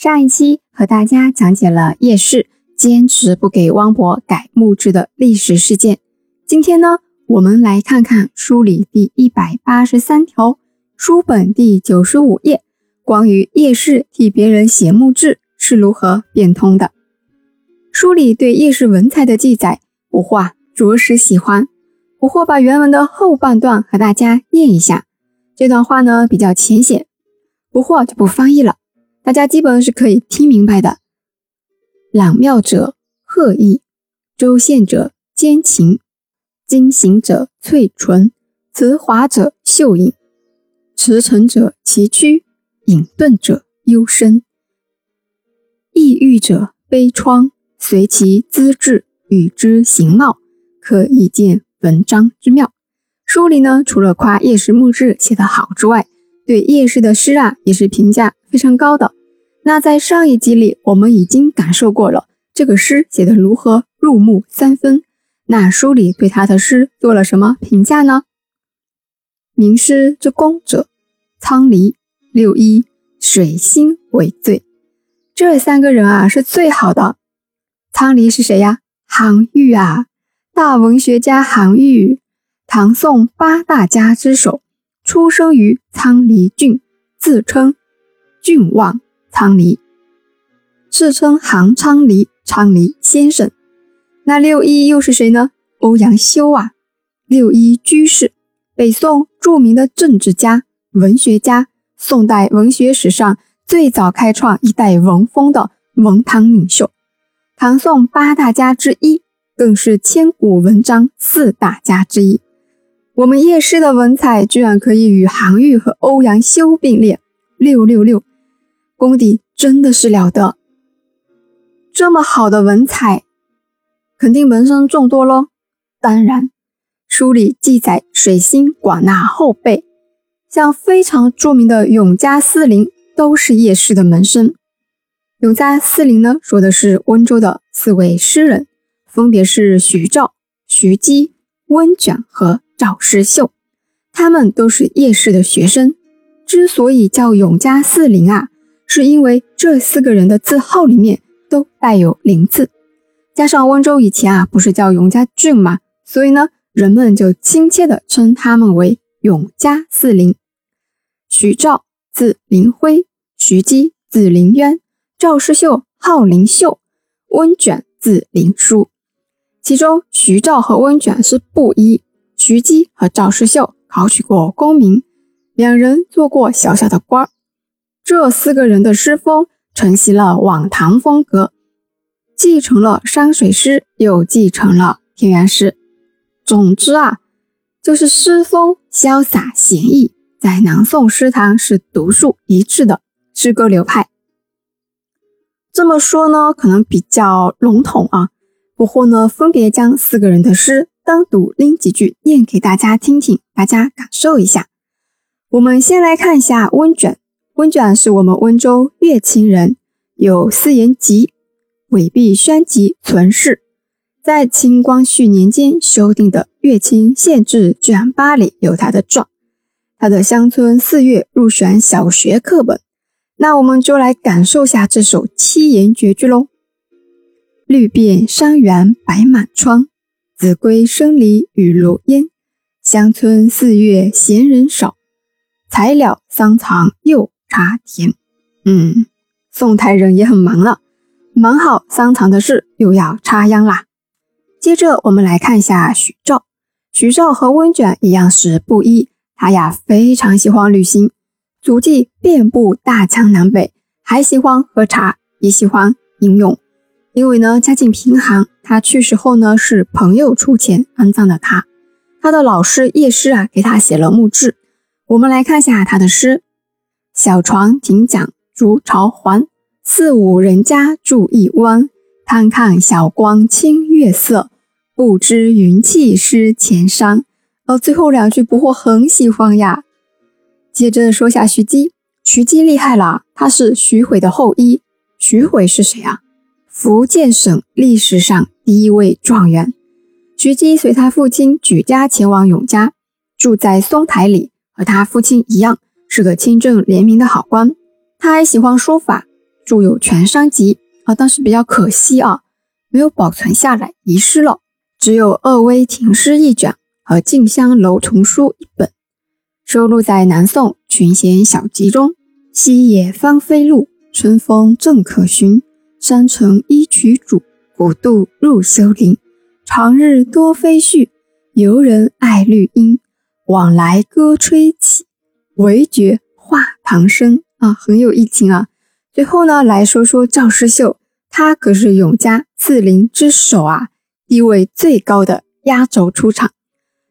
上一期和大家讲解了叶氏坚持不给汪伯改墓志的历史事件。今天呢，我们来看看书里第一百八十三条，书本第九十五页，关于叶氏替别人写墓志是如何变通的。书里对叶氏文采的记载，不惑着实喜欢。不惑把原文的后半段和大家念一下。这段话呢比较浅显，不惑就不翻译了。大家基本是可以听明白的。朗妙者鹤意，周宪者坚情，精行者翠纯，辞华者秀颖，驰骋者崎岖，隐遁者幽深，抑郁者悲怆。随其资质与之形貌，可以见文章之妙。书里呢，除了夸叶氏墓志写得好之外，对叶氏的诗啊，也是评价非常高的。那在上一集里，我们已经感受过了这个诗写的如何入木三分。那书里对他的诗做了什么评价呢？名诗之功者，苍离、六一、水心为最。这三个人啊，是最好的。苍离是谁呀？韩愈啊，大文学家韩愈，唐宋八大家之首，出生于苍离郡，自称郡望。昌黎，世称韩昌黎、昌黎先生。那六一又是谁呢？欧阳修啊，六一居士，北宋著名的政治家、文学家，宋代文学史上最早开创一代文风的文坛领袖，唐宋八大家之一，更是千古文章四大家之一。我们叶诗的文采居然可以与韩愈和欧阳修并列，六六六。功底真的是了得，这么好的文采，肯定门生众多喽。当然，书里记载水星广纳后辈，像非常著名的永嘉四陵都是叶氏的门生。永嘉四陵呢，说的是温州的四位诗人，分别是徐照、徐基、温卷和赵师秀，他们都是叶氏的学生。之所以叫永嘉四陵啊。是因为这四个人的字号里面都带有“林”字，加上温州以前啊不是叫永嘉郡嘛，所以呢人们就亲切的称他们为永嘉四陵。徐照字林辉，徐基字林渊，赵师秀号林秀，温卷字林书。其中徐照和温卷是布衣，徐基和赵师秀考取过功名，两人做过小小的官儿。这四个人的诗风承袭了晚唐风格，继承了山水诗，又继承了田园诗。总之啊，就是诗风潇洒闲逸，在南宋诗坛是独树一帜的诗歌流派。这么说呢，可能比较笼统啊。不过呢，分别将四个人的诗单独拎几句念给大家听听，大家感受一下。我们先来看一下温卷。温卷是我们温州乐清人，有四言集、韦璧宣集存世，在清光绪年间修订的《乐清县志》卷八里有他的传。他的《乡村四月》入选小学课本。那我们就来感受下这首七言绝句喽：绿遍山原白满川，子规声里雨如烟。乡村四月闲人少，才了桑藏又。插田，嗯，宋太人也很忙了，忙好桑藏的事，又要插秧啦。接着我们来看一下许照，许照和温卷一样是布衣，他呀非常喜欢旅行，足迹遍布大江南北，还喜欢喝茶，也喜欢吟咏。因为呢家境贫寒，他去世后呢是朋友出钱安葬的他，他的老师叶师啊给他写了墓志。我们来看一下他的诗。小船停桨逐潮还，四五人家住一湾。贪看晓光清月色，不知云气湿前山。哦，最后两句不惑很喜欢呀。接着说下徐姬，徐姬厉害了，他是徐悔的后裔。徐悔是谁啊？福建省历史上第一位状元。徐姬随他父亲举家前往永嘉，住在松台里，和他父亲一样。是个清正廉明的好官，他还喜欢书法，著有《全商集》啊，但是比较可惜啊，没有保存下来，遗失了。只有《鄂微亭诗》一卷和《静香楼丛书》一本，收录在南宋群贤小集中。西野芳菲路，春风正可寻。山城一曲主，古渡入修林。长日多飞絮，游人爱绿荫。往来歌吹起，惟觉画堂声啊，很有意境啊。最后呢，来说说赵师秀，他可是永嘉四陵之首啊，地位最高的压轴出场，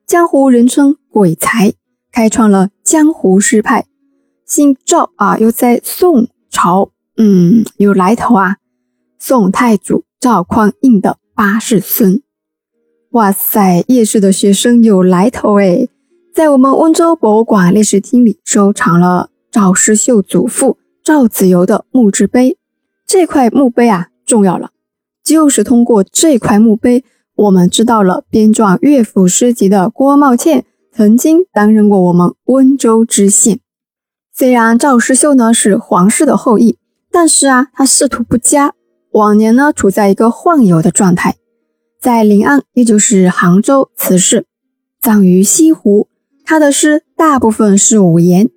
江湖人称鬼才，开创了江湖诗派。姓赵啊，又在宋朝，嗯，有来头啊。宋太祖赵匡胤的八世孙。哇塞，叶氏的学生有来头诶。在我们温州博物馆历史厅里收藏了赵师秀祖父赵子由的墓志碑。这块墓碑啊，重要了，就是通过这块墓碑，我们知道了编撰乐府诗集的郭茂倩曾经担任过我们温州知县。虽然赵师秀呢是皇室的后裔，但是啊，他仕途不佳，往年呢处在一个宦游的状态，在临安，也就是杭州辞世，葬于西湖。他的诗大部分是五言：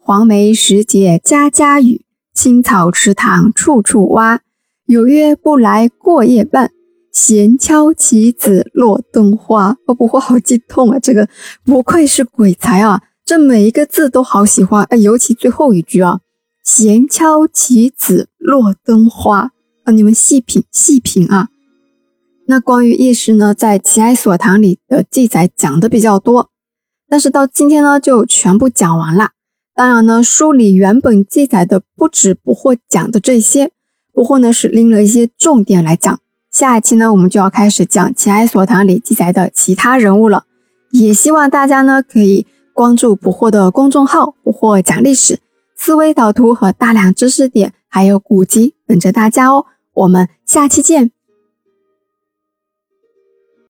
黄梅时节家家雨，青草池塘处处蛙。有约不来过夜半，闲敲棋子落灯花。哦，不会好激动啊！这个不愧是鬼才啊，这每一个字都好喜欢。哎，尤其最后一句啊，闲敲棋子落灯花啊，你们细品细品啊。那关于夜市呢，在《奇哀所堂》里的记载讲的比较多。但是到今天呢，就全部讲完了。当然呢，书里原本记载的不止不惑讲的这些，不惑呢是拎了一些重点来讲。下一期呢，我们就要开始讲《奇哀所堂》里记载的其他人物了。也希望大家呢可以关注不惑的公众号“不惑讲历史”，思维导图和大量知识点，还有古籍等着大家哦。我们下期见。